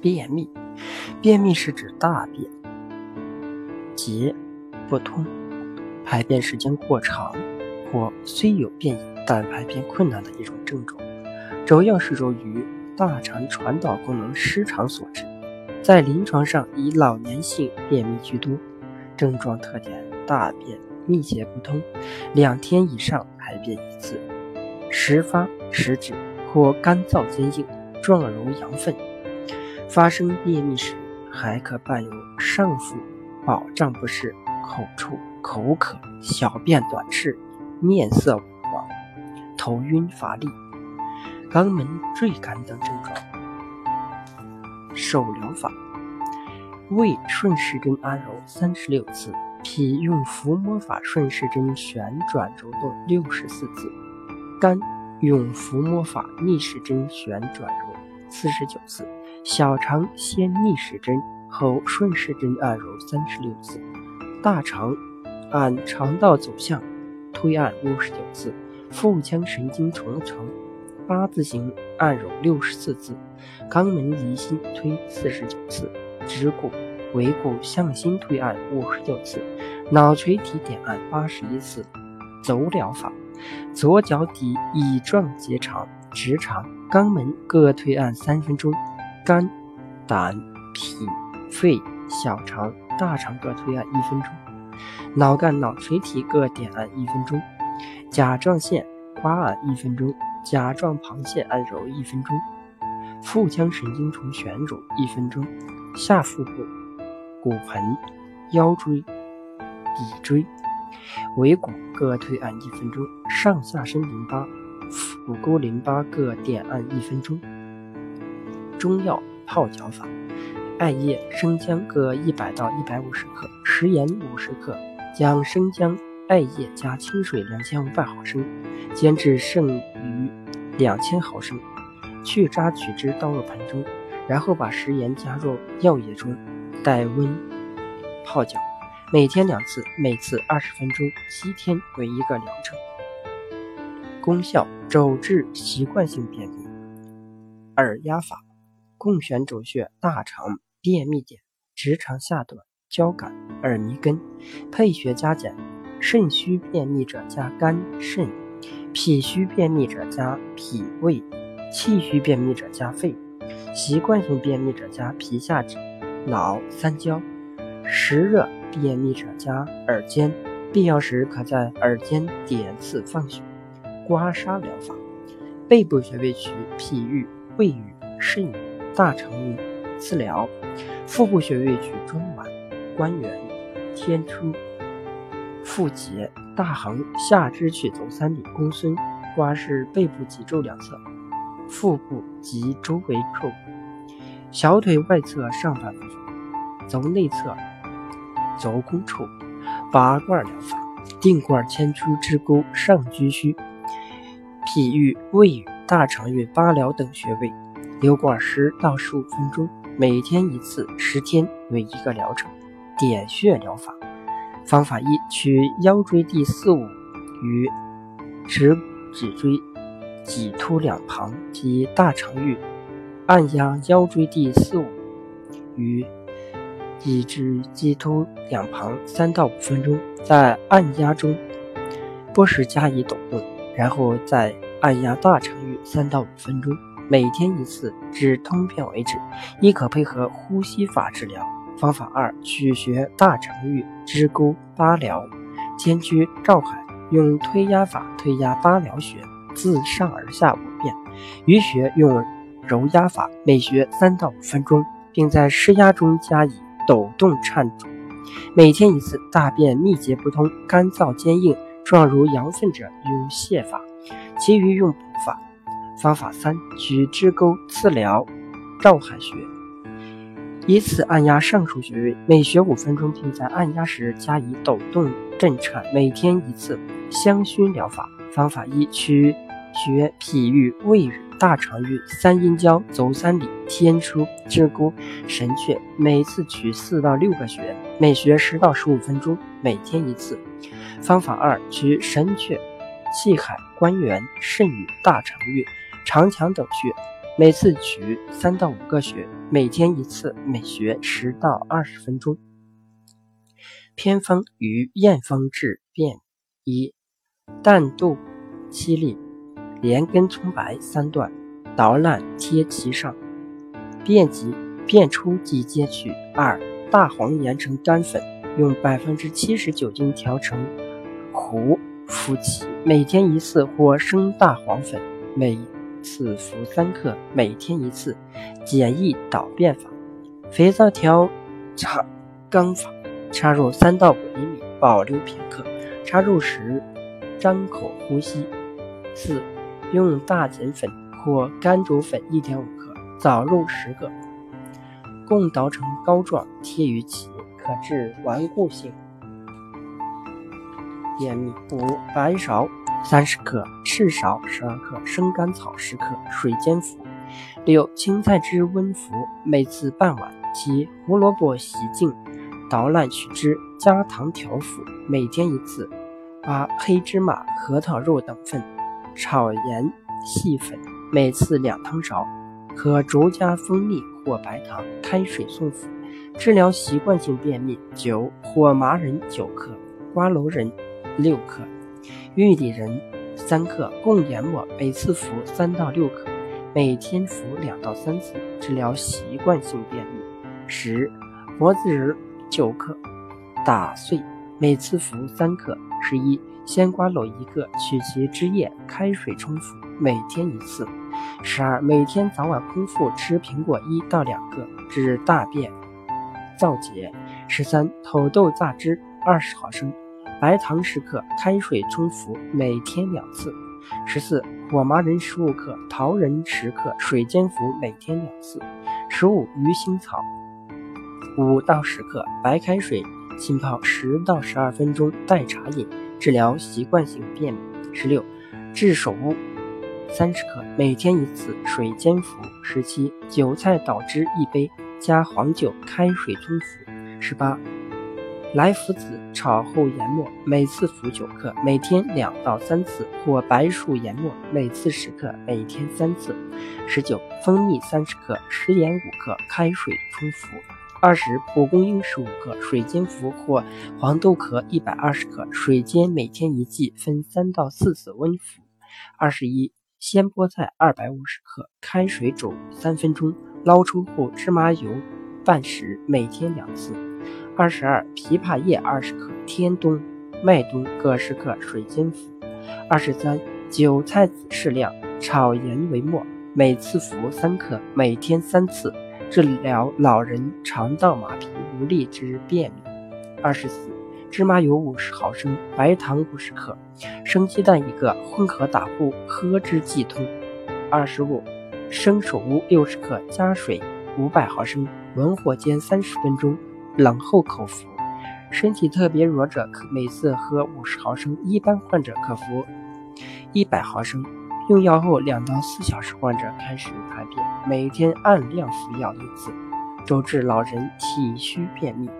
便秘，便秘是指大便结不通，排便时间过长，或虽有便意但排便困难的一种症状，主要是由于大肠传导功能失常所致。在临床上，以老年性便秘居多，症状特点：大便秘结不通，两天以上排便一次，时发时止或干燥坚硬，状如羊粪。发生便秘时，还可伴有上腹饱胀不适、口臭、口渴、小便短赤、面色黄、头晕乏力、肛门坠感等症状。手疗法：胃顺时针按揉三十六次，脾用抚摸法顺时针旋转揉动六十四次，肝用抚摸法逆时针旋转揉四十九次。小肠先逆时针，后顺时针按揉三十六次；大肠按肠道走向推按五十九次；腹腔神经丛层八字形按揉六十四次；肛门离心推四十九次；指骨、尾骨向心推按五十九次；脑垂体点按八十一次。走疗法：左脚底乙状结肠、直肠、肛门各推按三分钟。肝、胆、脾、肺、小肠、大肠各推按一分钟，脑干、脑垂体各点按一分钟，甲状腺刮按一分钟，甲状旁腺按揉一分钟，腹腔神经丛旋揉一分钟，下腹部、骨盆、腰椎、骶椎、尾骨各推按一分钟，上下身淋巴、腹股沟淋巴各点按一分钟。中药泡脚法：艾叶、生姜各一百到一百五十克，食盐五十克，将生姜、艾叶加清水两千五百毫升，煎至剩余两千毫升，去渣取汁倒入盆中，然后把食盐加入药液中，待温泡脚，每天两次，每次二十分钟，七天为一个疗程。功效：肘治习惯性便秘。耳压法。共选主穴大肠便秘点，直肠下段交感耳迷根，配穴加减：肾虚便秘者加肝肾，脾虚便秘者加脾胃，气虚便秘者加肺，习惯性便秘者加皮下脂、脑、三焦，湿热便秘者加耳尖，必要时可在耳尖点刺放血。刮痧疗法：背部穴位取脾俞、胃俞、肾俞。大肠俞次疗，腹部穴位取中脘、关元、天突、腹结、大横、下肢取足三里，公孙刮拭背部脊柱两侧、腹部及周围处，小腿外侧上半部分，走内侧走宫处。拔罐疗法，定罐牵出支沟上居虚，脾俞、胃俞、大肠俞、八髎等穴位。流管十到十五分钟，每天一次，十天为一个疗程。点穴疗法方法一：取腰椎第四五与尺脊椎棘突两旁及大肠俞，按压腰椎第四五与脊椎脊突两旁三到五分钟，在按压中不时加以抖动，然后再按压大肠俞三到五分钟。每天一次，至通便为止。亦可配合呼吸法治疗。方法二：取穴大肠俞支沟八髎，兼居照海，用推压法推压八髎穴，自上而下五遍。余穴用揉压法，每穴三到五分钟，并在施压中加以抖动颤抖。每天一次。大便秘结不通、干燥坚硬、状如羊粪者，用泻法；其余用补法。方法三：取支沟刺疗照海穴，依次按压上述穴位，每穴五分钟，并在按压时加以抖动震颤。每天一次。香薰疗法方法一：取穴脾俞、胃俞、大肠俞、三阴交、足三里、天枢、支沟、神阙，每次取四到六个穴，每穴十到十五分钟，每天一次。方法二：取神阙、气海、关元、肾俞、大肠俞。长强等穴，每次取三到五个穴，每天一次，每穴十到二十分钟。偏方与验方治便一：淡豆七粒，连根葱白三段，捣烂贴其上。便即便出即皆取。二、大黄研成干粉，用百分之七十酒精调成糊敷其，每天一次或生大黄粉，每次服三克，每天一次。简易导便法：肥皂条插缸法，插入三到五厘米，保留片刻。插入时张口呼吸。四、用大碱粉或甘竹粉一点五克。早入十个，共捣成膏状，贴于其，可治顽固性便秘。五、白芍三十克，赤芍十二克，生甘草十克，水煎服。六、青菜汁温服，每次半碗。七、胡萝卜洗净，捣烂取汁，加糖调服，每天一次。八、黑芝麻、核桃肉等份，炒盐细粉，每次两汤勺。可酌加蜂蜜或白糖，开水送服，治疗习惯性便秘。九火麻仁九克，瓜蒌仁六克，玉里仁三克，共研末，每次服三到六克，每天服两到三次，治疗习惯性便秘。十柏子仁九克，打碎，每次服三克。十一鲜瓜蒌一个，取其汁液，开水冲服，每天一次。十二，每天早晚空腹吃苹果一到两个，治大便燥结。十三，土豆榨汁二十毫升，白糖十克，开水冲服，每天两次。十四，火麻仁十五克，桃仁十克，水煎服，每天两次。十五，鱼腥草五到十克，白开水浸泡十到十二分钟，代茶饮，治疗习惯性便秘。十六，炙手乌。三十克，每天一次，水煎服。十七，韭菜捣汁一杯，加黄酒，开水冲服。十八，莱菔子炒后研末，每次服九克，每天两到三次；或白术研末，每次十克，每天三次。十九，蜂蜜三十克，食盐五克，开水冲服。二十，蒲公英十五克，水煎服；或黄豆壳一百二十克，水煎，每天一剂，分三到四次温服。二十一。鲜菠菜二百五十克，开水煮三分钟，捞出后芝麻油拌食，每天两次。二十二，枇杷叶二十克，天冬、麦冬各十克，水煎服。二十三，韭菜籽适量，炒盐为末，每次服三克，每天三次，治疗老人肠道马痹无力之便秘。二十四。芝麻油五十毫升，白糖五十克，生鸡蛋一个，混合打糊，喝之即通。二十五，生首乌六十克，加水五百毫升，文火煎三十分钟，冷后口服。身体特别弱者可每次喝五十毫升，一般患者可服一百毫升。用药后两到四小时，患者开始排便，每天按量服药一次，周治老人体虚便秘。